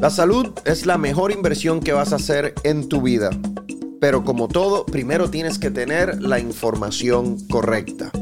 La salud es la mejor inversión que vas a hacer en tu vida. Pero como todo, primero tienes que tener la información correcta.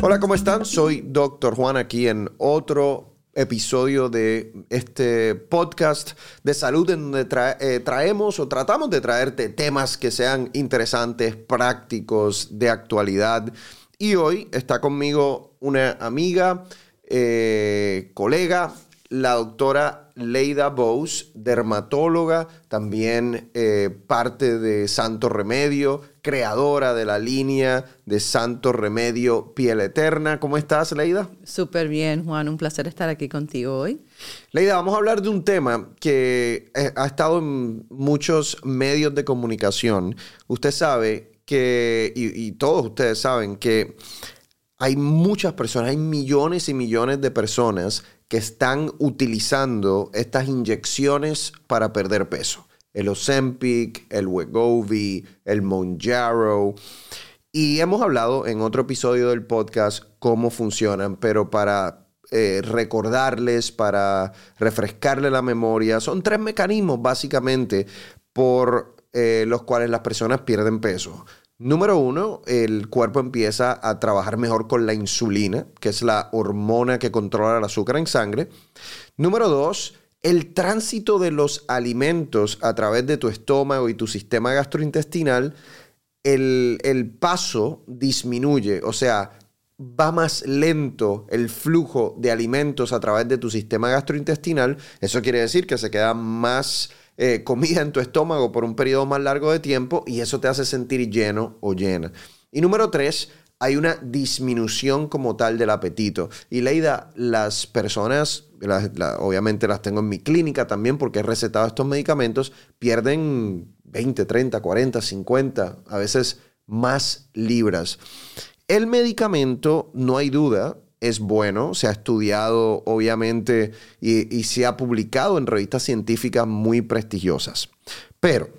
Hola, ¿cómo están? Soy Dr. Juan aquí en otro episodio de este podcast de salud en donde eh, traemos o tratamos de traerte temas que sean interesantes, prácticos, de actualidad. Y hoy está conmigo una amiga, eh, colega, la doctora Leida Bose, dermatóloga, también eh, parte de Santo Remedio, creadora de la línea de Santo Remedio Piel Eterna. ¿Cómo estás, Leida? Súper bien, Juan. Un placer estar aquí contigo hoy. Leida, vamos a hablar de un tema que eh, ha estado en muchos medios de comunicación. Usted sabe que, y todos ustedes saben que hay muchas personas, hay millones y millones de personas que están utilizando estas inyecciones para perder peso. El Ozempic, el Wegovy, el Monjaro. Y hemos hablado en otro episodio del podcast cómo funcionan, pero para eh, recordarles, para refrescarle la memoria, son tres mecanismos básicamente por eh, los cuales las personas pierden peso. Número uno, el cuerpo empieza a trabajar mejor con la insulina, que es la hormona que controla el azúcar en sangre. Número dos, el tránsito de los alimentos a través de tu estómago y tu sistema gastrointestinal, el, el paso disminuye, o sea, va más lento el flujo de alimentos a través de tu sistema gastrointestinal. Eso quiere decir que se queda más eh, comida en tu estómago por un periodo más largo de tiempo y eso te hace sentir lleno o llena. Y número tres, hay una disminución como tal del apetito. Y Leida, las personas, obviamente las tengo en mi clínica también porque he recetado estos medicamentos, pierden 20, 30, 40, 50, a veces más libras. El medicamento, no hay duda, es bueno, se ha estudiado obviamente y, se ha publicado en revistas científicas muy prestigiosas. Pero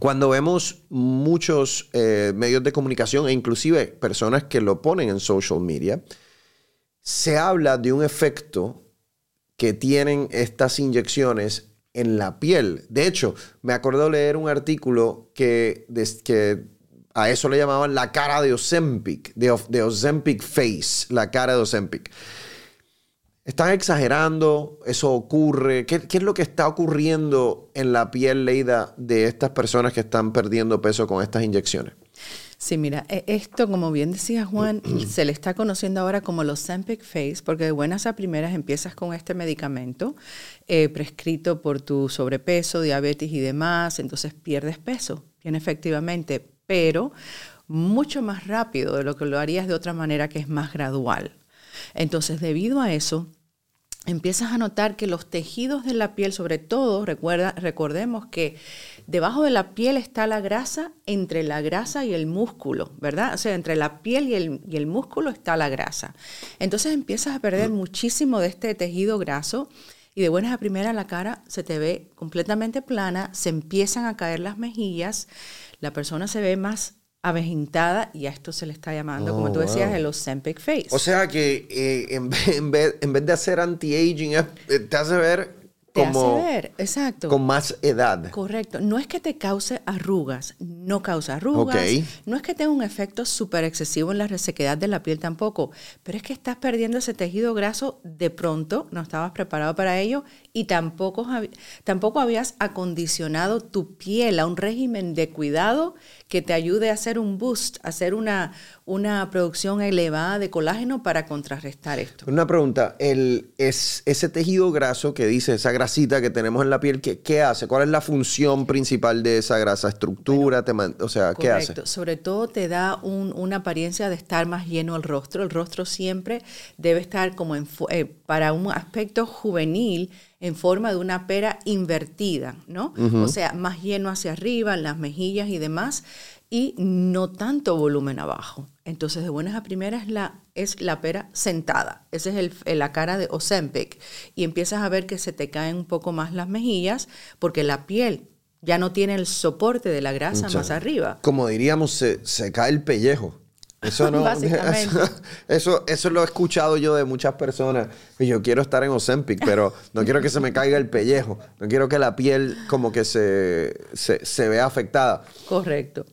cuando vemos muchos eh, medios de comunicación e inclusive personas que lo ponen en social media, se habla de un efecto que tienen estas inyecciones en la piel. De hecho, me acuerdo leer un artículo que, que a eso le llamaban la cara de Ozempic, de, Ozempic Face, la cara de Ozempic. ¿Están exagerando? ¿Eso ocurre? ¿Qué, es lo que está ocurriendo en la piel, Leida, de estas personas que están perdiendo peso con estas inyecciones? Sí, mira, e, esto, como bien decía Juan, se le está conociendo ahora como los Ozempic Face, porque de buenas a primeras empiezas con este medicamento eh, prescrito por tu sobrepeso, diabetes y demás, entonces pierdes peso, bien efectivamente, pero mucho más rápido de lo que lo harías de otra manera que es más gradual. Entonces, debido a eso, empiezas a notar que los tejidos de la piel, sobre todo, recuerda, recordemos que debajo de la piel está la grasa, entre la grasa y el músculo, ¿verdad? O sea, entre la piel y el, y el músculo está la grasa. Entonces empiezas a perder muchísimo de este tejido graso y de buenas a primeras la cara se te ve completamente plana, se empiezan a caer las mejillas, la persona se ve más avejentada y a esto se le está llamando, como tú oh, decías, el Ozempic face. O sea que eh, en, vez, en, vez, de hacer anti-aging, eh, te hace ver como ver, exacto. con más edad. Correcto. No es que te cause arrugas, no causa arrugas. No es que tenga un efecto súper excesivo en la resequedad de la piel tampoco, pero es que estás perdiendo ese tejido graso de pronto, no estabas preparado para ello y tampoco, tampoco habías acondicionado tu piel a un régimen de cuidado que te ayude a hacer un boost, a hacer una, una producción elevada de colágeno para contrarrestar esto. Una pregunta, el, es, ese tejido graso que dice, esa grasita que tenemos en la piel, ¿qué, qué hace? ¿Cuál es la función principal de esa grasa? ¿Estructura? o sea, ¿qué hace? Sobre todo te da una apariencia de estar más lleno el rostro. El rostro siempre debe estar como en, eh, para un aspecto juvenil en forma de una pera invertida, ¿no? O sea, más lleno hacia arriba, en las mejillas y demás, y no tanto volumen abajo. Entonces, de buenas a primeras la, es la pera sentada. Esa es el, la cara de Ozempic. Y empiezas a ver que se te caen un poco más las mejillas porque la piel ya no tiene el soporte de la grasa más arriba. Como diríamos, se, se cae el pellejo. Eso no, Eso, eso, lo he escuchado yo de muchas personas. Y yo quiero estar en Ozempic, pero no quiero que se me caiga el pellejo. No quiero que la piel como que se, se, se vea afectada. Correcto.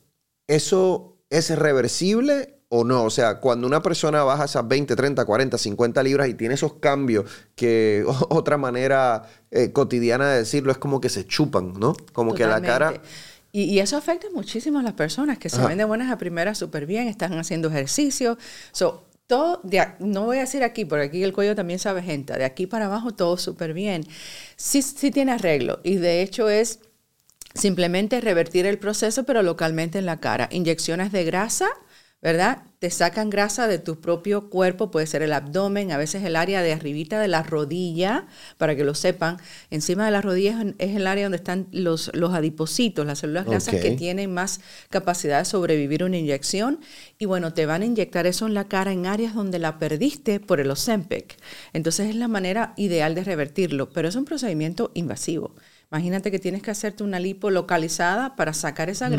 ¿Eso es reversible o no? O sea, cuando una persona baja esas 20, 30, 40, 50 libras y tiene esos cambios que otra manera eh, cotidiana de decirlo es como que se chupan, ¿no? Como que la cara... Y, eso afecta muchísimo a las personas que se ven de buenas a primeras súper bien, están haciendo ejercicio. So, todo, no voy a decir aquí, porque aquí el cuello también sabe gente, de aquí para abajo todo súper bien. Sí, sí tiene arreglo y de hecho es simplemente revertir el proceso, pero localmente en la cara. Inyecciones de grasa, ¿verdad? Te sacan grasa de tu propio cuerpo, puede ser el abdomen, a veces el área de arribita de la rodilla, para que lo sepan. Encima de la rodilla es el área donde están los, los adipocitos, las células grasas que tienen más capacidad de sobrevivir una inyección. Y bueno, te van a inyectar eso en la cara en áreas donde la perdiste por el Ozempic. Entonces es la manera ideal de revertirlo, pero es un procedimiento invasivo. Imagínate que tienes que hacerte una lipo localizada para sacar esa mm.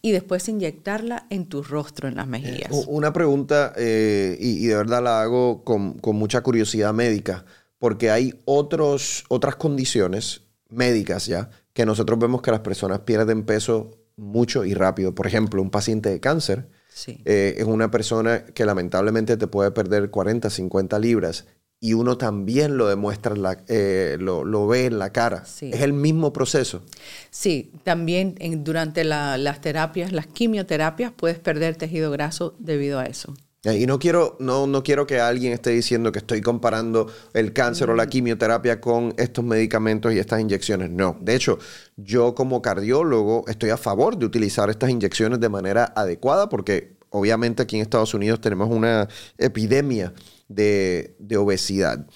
Y después inyectarla en tu rostro, en las mejillas. Una pregunta, eh, y, de verdad la hago con, mucha curiosidad médica, porque hay otros, otras condiciones médicas ya que nosotros vemos que las personas pierden peso mucho y rápido. Por ejemplo, un paciente de cáncer eh, es una persona que lamentablemente te puede perder 40, 50 libras y uno también lo demuestra, la, eh, lo, ve en la cara. Es el mismo proceso. Sí, también durante las terapias, las quimioterapias, puedes perder tejido graso debido a eso. Y no quiero, no, no quiero que alguien esté diciendo que estoy comparando el cáncer o la mm. quimioterapia con estos medicamentos y estas inyecciones. No. De hecho, yo como cardiólogo estoy a favor de utilizar estas inyecciones de manera adecuada porque obviamente aquí en Estados Unidos tenemos una epidemia de, obesidad.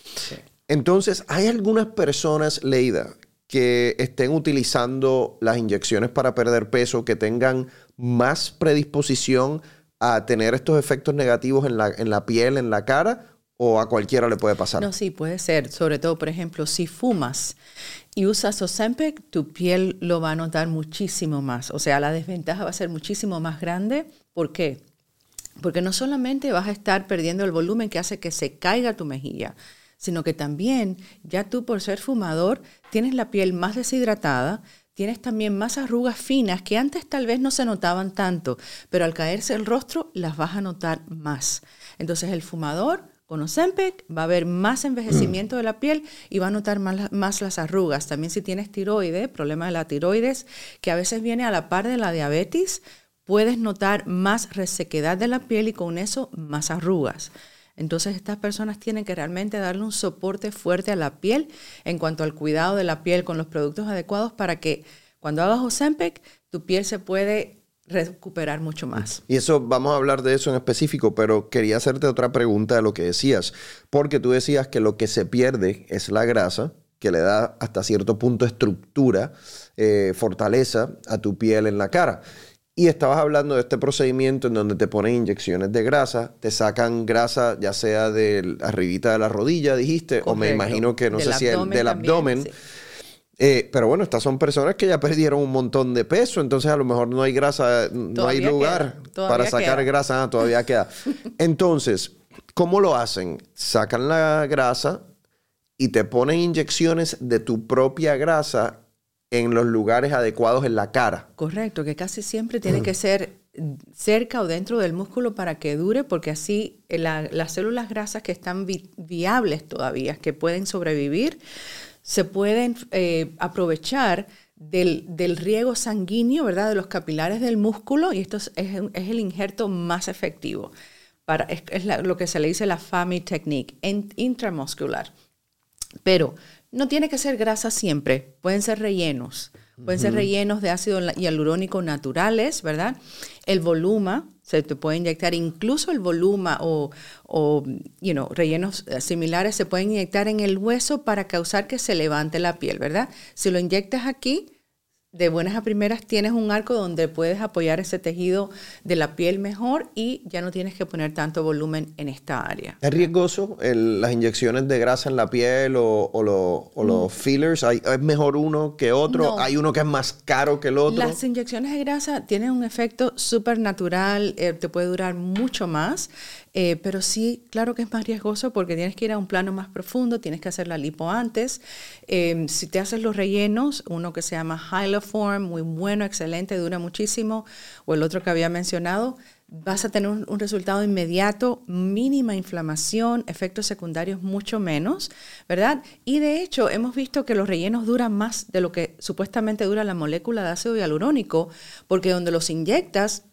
Entonces, hay algunas personas, Leida, que estén utilizando las inyecciones para perder peso, que tengan más predisposición a tener estos efectos negativos en la, en la piel, en la cara, o a cualquiera le puede pasar? No, sí, puede ser. Sobre todo, por ejemplo, si fumas y usas Ozempic, tu piel lo va a notar muchísimo más. O sea, la desventaja va a ser muchísimo más grande. ¿Por qué? Porque no solamente vas a estar perdiendo el volumen que hace que se caiga tu mejilla, sino que también ya tú por ser fumador tienes la piel más deshidratada, tienes también más arrugas finas que antes tal vez no se notaban tanto, pero al caerse el rostro las vas a notar más. Entonces el fumador con Ozempic va a haber más envejecimiento de la piel y va a notar más, más, las arrugas. También si tienes tiroides, problema de la tiroides, que a veces viene a la par de la diabetes, puedes notar más resequedad de la piel y con eso más arrugas. Entonces estas personas tienen que realmente darle un soporte fuerte a la piel en cuanto al cuidado de la piel con los productos adecuados para que cuando hagas Ozempic tu piel se puede recuperar mucho más. Y eso, vamos a hablar de eso en específico, pero quería hacerte otra pregunta de lo que decías, porque tú decías que lo que se pierde es la grasa, que le da hasta cierto punto estructura, eh, fortaleza a tu piel en la cara. Y estabas hablando de este procedimiento en donde te ponen inyecciones de grasa, te sacan grasa ya sea de arribita de la rodilla, dijiste, o me imagino que no sé si el, del abdomen. Eh, pero bueno, estas son personas que ya perdieron un montón de peso, entonces a lo mejor no hay grasa, no hay lugar para sacar grasa, ah, todavía queda. Entonces, ¿cómo lo hacen? Sacan la grasa y te ponen inyecciones de tu propia grasa en los lugares adecuados en la cara. Correcto, que casi siempre tiene que ser cerca o dentro del músculo para que dure, porque así eh, las células grasas que están viables todavía, que pueden sobrevivir, se pueden eh, aprovechar del, riego sanguíneo, ¿verdad? De los capilares del músculo, y esto es, el injerto más efectivo. Para, es, lo que se le dice la FAMI technique, intramuscular. Pero no tiene que ser grasa siempre, pueden ser rellenos. Pueden ser rellenos de ácido hialurónico naturales, ¿verdad? El voluma, se te puede inyectar, incluso el voluma o, o you know, rellenos eh, similares se pueden inyectar en el hueso para causar que se levante la piel, ¿verdad? Si lo inyectas aquí, de buenas a primeras tienes un arco donde puedes apoyar ese tejido de la piel mejor y ya no tienes que poner tanto volumen en esta área. ¿Es riesgoso las inyecciones de grasa en la piel o, los fillers? ¿Es mejor uno que otro? ¿Hay uno que es más caro que el otro? Las inyecciones de grasa tienen un efecto súper natural, eh, te puede durar mucho más. Eh, pero sí, claro que es más riesgoso porque tienes que ir a un plano más profundo, tienes que hacer la lipo antes. Em, si te haces los rellenos, uno que se llama Hyloform, muy bueno, excelente, dura muchísimo, o el otro que había mencionado, vas a tener un, resultado inmediato, mínima inflamación, efectos secundarios mucho menos, ¿verdad? Y de hecho hemos visto que los rellenos duran más de lo que supuestamente dura la molécula de ácido hialurónico, porque donde los inyectas,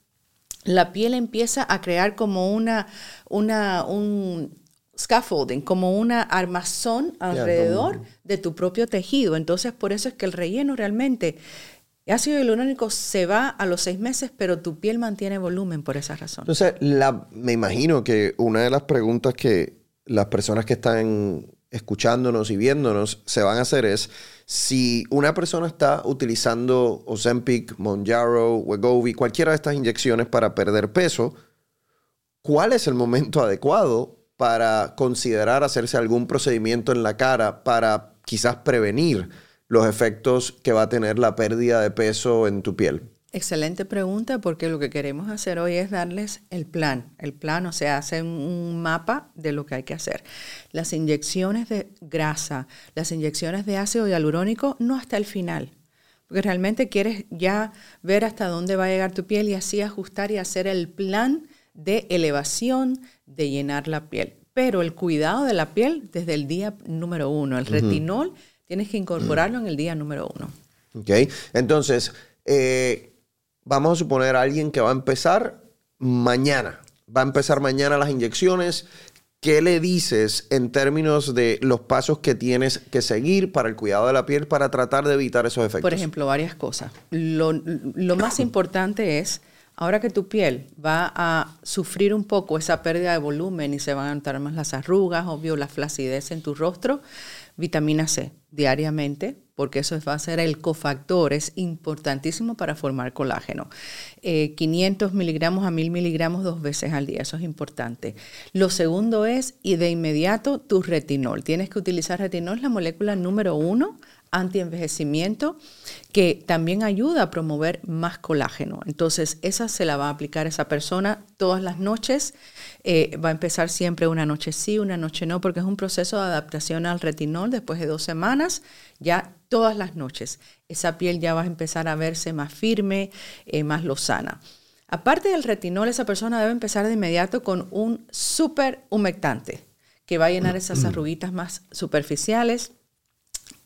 la piel empieza a crear como una, una, un scaffolding, como una armazón alrededor de tu propio tejido. Entonces, por eso es que el relleno realmente ácido hialurónico se va a los seis meses, pero tu piel mantiene volumen por esa razón. Entonces, la, me imagino que una de las preguntas que las personas que están escuchándonos y viéndonos se van a hacer es si una persona está utilizando Ozempic, Monjaro, Wegovy, cualquiera de estas inyecciones para perder peso, ¿cuál es el momento adecuado para considerar hacerse algún procedimiento en la cara para quizás prevenir los efectos que va a tener la pérdida de peso en tu piel? Excelente pregunta porque lo que queremos hacer hoy es darles el plan. El plan, o sea, hacer un mapa de lo que hay que hacer. Las inyecciones de grasa, las inyecciones de ácido hialurónico, no hasta el final. Porque realmente quieres ya ver hasta dónde va a llegar tu piel y así ajustar y hacer el plan de elevación, de llenar la piel. Pero el cuidado de la piel desde el día número uno, el retinol, tienes que incorporarlo en el día número uno. Ok, entonces, eh, vamos a suponer a alguien que va a empezar mañana. Va a empezar mañana las inyecciones. ¿Qué le dices en términos de los pasos que tienes que seguir para el cuidado de la piel para tratar de evitar esos efectos? Por ejemplo, varias cosas. Lo, más importante es, ahora que tu piel va a sufrir un poco esa pérdida de volumen y se van a notar más las arrugas, obvio, la flacidez en tu rostro, vitamina C diariamente, porque eso va a ser el cofactor, es importantísimo para formar colágeno. 500 eh, miligramos a 1000 miligramos dos veces al día, eso es importante. Lo segundo es, y de inmediato, tu retinol. Tienes que utilizar retinol, la molécula número uno antienvejecimiento que también ayuda a promover más colágeno. Entonces, esa se la va a aplicar esa persona todas las noches. Eh, va a empezar siempre una noche sí, una noche no, porque es un proceso de adaptación al retinol. Después de dos semanas, ya todas las noches, esa piel ya va a empezar a verse más firme, eh, más lozana. Aparte del retinol, esa persona debe empezar de inmediato con un súper humectante que va a llenar esas arruguitas más superficiales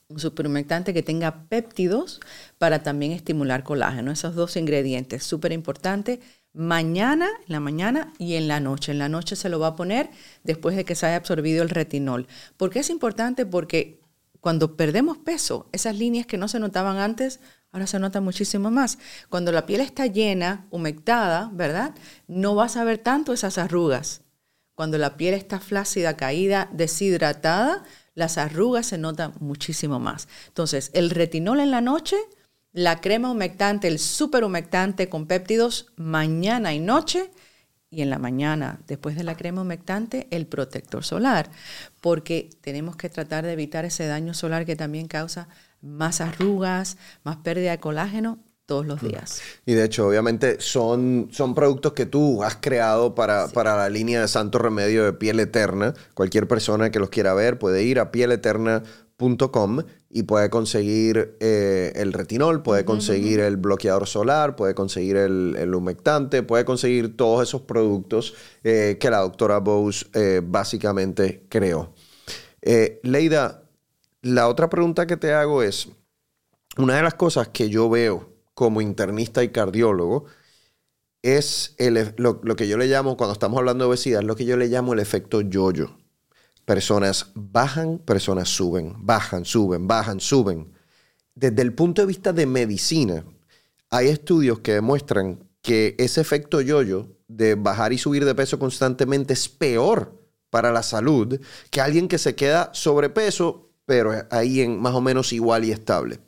un superhumectante que tenga péptidos para también estimular colágeno. Esos dos ingredientes, súper importante. Mañana, en la mañana y en la noche. En la noche se lo va a poner después de que se haya absorbido el retinol. ¿Por qué es importante? Porque cuando perdemos peso, esas líneas que no se notaban antes, ahora se notan muchísimo más. Cuando la piel está llena, humectada, ¿verdad? No vas a ver tanto esas arrugas. Cuando la piel está flácida, caída, deshidratada, las arrugas se notan muchísimo más. Entonces, el retinol en la noche, la crema humectante, el super humectante con péptidos mañana y noche, y en la mañana, después de la crema humectante, el protector solar, porque tenemos que tratar de evitar ese daño solar que también causa más arrugas, más pérdida de colágeno todos los mm. días. Y de hecho, obviamente, son, son productos que tú has creado para, para la línea de Santo Remedio de Piel Eterna. Cualquier persona que los quiera ver puede ir a pieleterna.com y puede conseguir eh, el retinol, puede conseguir el bloqueador solar, puede conseguir el, humectante, puede conseguir todos esos productos eh, que la doctora Bose eh, básicamente creó. Leida, la otra pregunta que te hago es, una de las cosas que yo veo como internista y cardiólogo es el, lo, que yo le llamo, cuando estamos hablando de obesidad, lo que yo le llamo el efecto yo-yo. Personas bajan, personas suben, bajan, suben, bajan, suben. Desde el punto de vista de medicina, hay estudios que demuestran que ese efecto yo-yo de bajar y subir de peso constantemente es peor para la salud que alguien que se queda sobrepeso, pero ahí en más o menos igual y estable.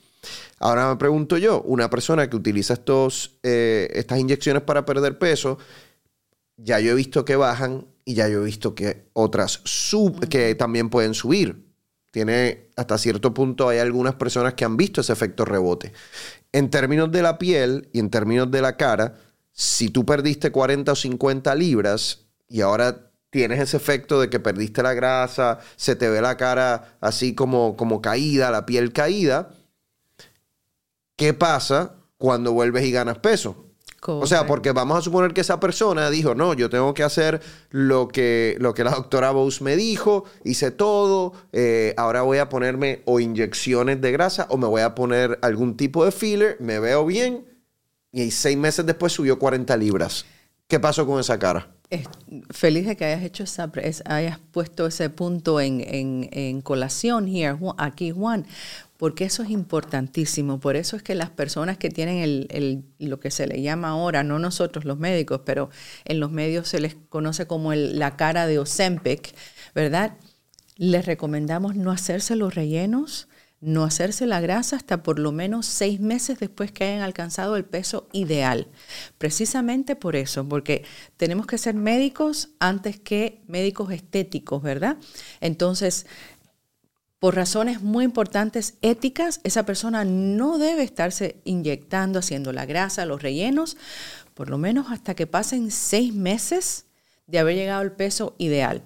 Ahora me pregunto yo, una persona que utiliza estos, eh, estas inyecciones para perder peso, ya yo he visto que bajan y ya yo he visto que otras sub, que también pueden subir. Tiene hasta cierto punto, hay algunas personas que han visto ese efecto rebote. En términos de la piel y en términos de la cara, si tú perdiste 40 o 50 libras y ahora tienes ese efecto de que perdiste la grasa, se te ve la cara así como, como caída, la piel caída, ¿qué pasa cuando vuelves y ganas peso? O sea, porque vamos a suponer que esa persona dijo, no, yo tengo que hacer lo que, lo que la doctora Bose me dijo, hice todo, eh, ahora voy a ponerme o inyecciones de grasa o me voy a poner algún tipo de filler, me veo bien y seis meses después subió 40 libras. ¿Qué pasó con esa cara? feliz de que hayas hecho esa, hayas puesto ese punto en, en, colación here, aquí, Juan, porque eso es importantísimo. Por eso es que las personas que tienen el, lo que se le llama ahora, no nosotros los médicos, pero en los medios se les conoce como la cara de Ozempic, ¿verdad? Les recomendamos no hacerse los rellenos, no hacerse la grasa hasta por lo menos seis meses después que hayan alcanzado el peso ideal. Precisamente por eso, porque tenemos que ser médicos antes que médicos estéticos, ¿verdad? Entonces, por razones muy importantes éticas, esa persona no debe estarse inyectando, haciendo la grasa, los rellenos, por lo menos hasta que pasen seis meses de haber llegado al peso ideal.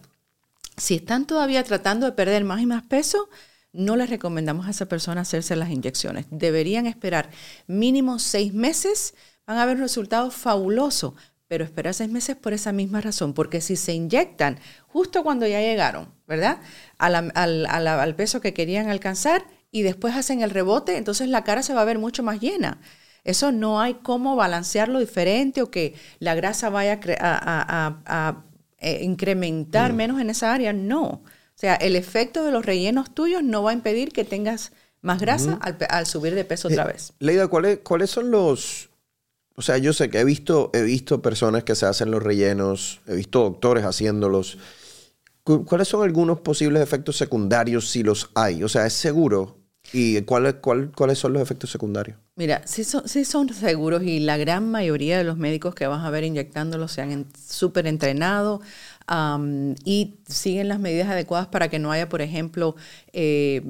Si están todavía tratando de perder más y más peso, no les recomendamos a esa persona hacerse las inyecciones. Deberían esperar mínimo seis meses, van a ver resultados fabulosos, pero esperar seis meses por esa misma razón, porque si se inyectan justo cuando ya llegaron, ¿verdad? al, peso que querían alcanzar y después hacen el rebote, entonces la cara se va a ver mucho más llena. Eso no hay cómo balancearlo diferente o que la grasa vaya a, eh, incrementar mm. menos en esa área, no. O sea, el efecto de los rellenos tuyos no va a impedir que tengas más grasa al, subir de peso otra eh, vez. Leida, ¿cuáles, ¿cuáles son los, o sea, yo sé que he visto, he visto personas que se hacen los rellenos, he visto doctores haciéndolos. ¿Cuáles son algunos posibles efectos secundarios si los hay? O sea, ¿es seguro? ¿Y cuáles son los efectos secundarios? Mira, sí son, sí son seguros y la gran mayoría de los médicos que vas a ver inyectándolos se han súper entrenado y siguen las medidas adecuadas para que no haya, por ejemplo, eh,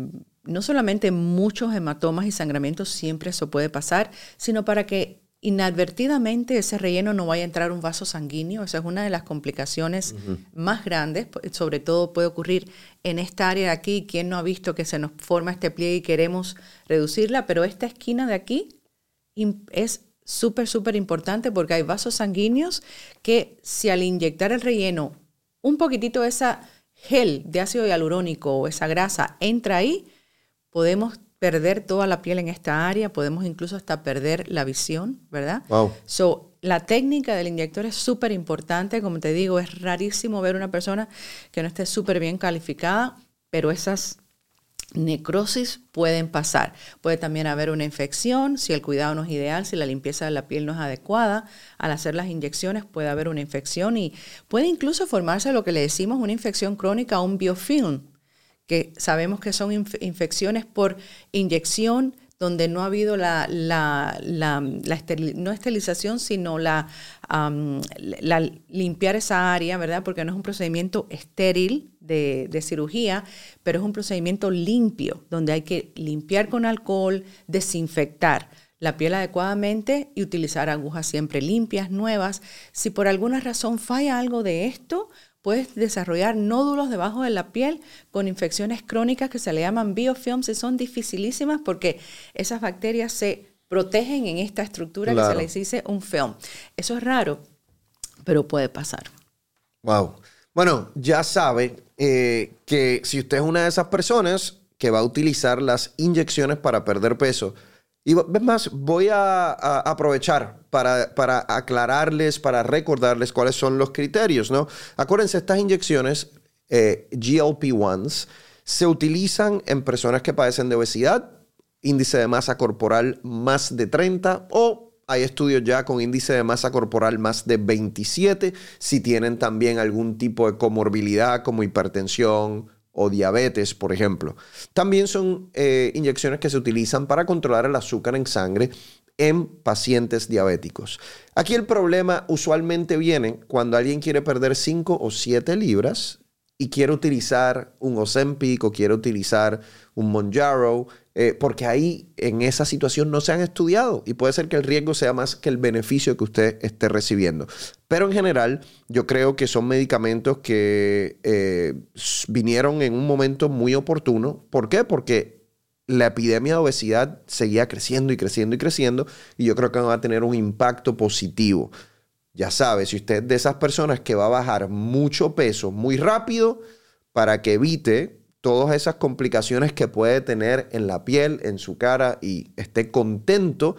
no solamente muchos hematomas y sangramientos, siempre eso puede pasar, sino para que inadvertidamente ese relleno no vaya a entrar un vaso sanguíneo. Esa es una de las complicaciones más grandes. Sobre todo puede ocurrir en esta área de aquí. ¿Quién no ha visto que se nos forma este pliegue y queremos reducirla? Pero esta esquina de aquí es súper, súper importante porque hay vasos sanguíneos que si al inyectar el relleno un poquitito de esa gel de ácido hialurónico o esa grasa entra ahí, podemos perder toda la piel en esta área, podemos incluso hasta perder la visión, ¿verdad? Wow. So, la técnica del inyector es súper importante, como te digo, es rarísimo ver una persona que no esté súper bien calificada, pero esas necrosis pueden pasar. Puede también haber una infección, si el cuidado no es ideal, si la limpieza de la piel no es adecuada, al hacer las inyecciones puede haber una infección y puede incluso formarse lo que le decimos una infección crónica, un biofilm, que sabemos que son infecciones por inyección donde no ha habido la, la, la, no esterilización, sino la, la, limpiar esa área, ¿verdad? Porque no es un procedimiento estéril de, cirugía, pero es un procedimiento limpio, donde hay que limpiar con alcohol, desinfectar la piel adecuadamente y utilizar agujas siempre limpias, nuevas. Si por alguna razón falla algo de esto, puedes desarrollar nódulos debajo de la piel con infecciones crónicas que se le llaman biofilms y son dificilísimas porque esas bacterias se protegen en esta estructura que se les dice un film. Eso es raro, pero puede pasar. Wow. Bueno, ya sabe eh, que si usted es una de esas personas que va a utilizar las inyecciones para perder peso, y ves más, voy a, aprovechar para, para, aclararles, para recordarles cuáles son los criterios, ¿no? Acuérdense, estas inyecciones eh, GLP-1s se utilizan en personas que padecen de obesidad, índice de masa corporal más de 30 o hay estudios ya con índice de masa corporal más de 27 si tienen también algún tipo de comorbilidad como hipertensión, o diabetes, por ejemplo. También son eh, inyecciones que se utilizan para controlar el azúcar en sangre en pacientes diabéticos. Aquí el problema usualmente viene cuando alguien quiere perder 5 o 7 libras y quiere utilizar un Ozempic o quiere utilizar un Monjaro, eh, porque ahí en esa situación no se han estudiado y puede ser que el riesgo sea más que el beneficio que usted esté recibiendo. Pero en general yo creo que son medicamentos que eh, vinieron en un momento muy oportuno. ¿Por qué? Porque la epidemia de obesidad seguía creciendo y creciendo y creciendo y yo creo que va a tener un impacto positivo. Ya sabe, si usted es de esas personas que va a bajar mucho peso muy rápido para que evite todas esas complicaciones que puede tener en la piel, en su cara y esté contento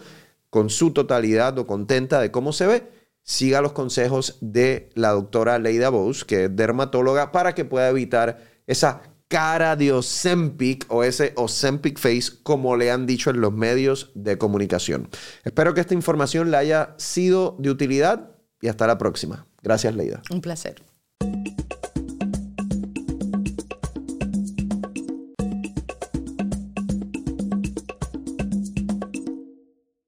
con su totalidad o contenta de cómo se ve, siga los consejos de la doctora Leida Bose, que es dermatóloga, para que pueda evitar esa cara de Ozempic o ese Ozempic face, como le han dicho en los medios de comunicación. Espero que esta información le haya sido de utilidad y hasta la próxima. Gracias, Leida. Un placer.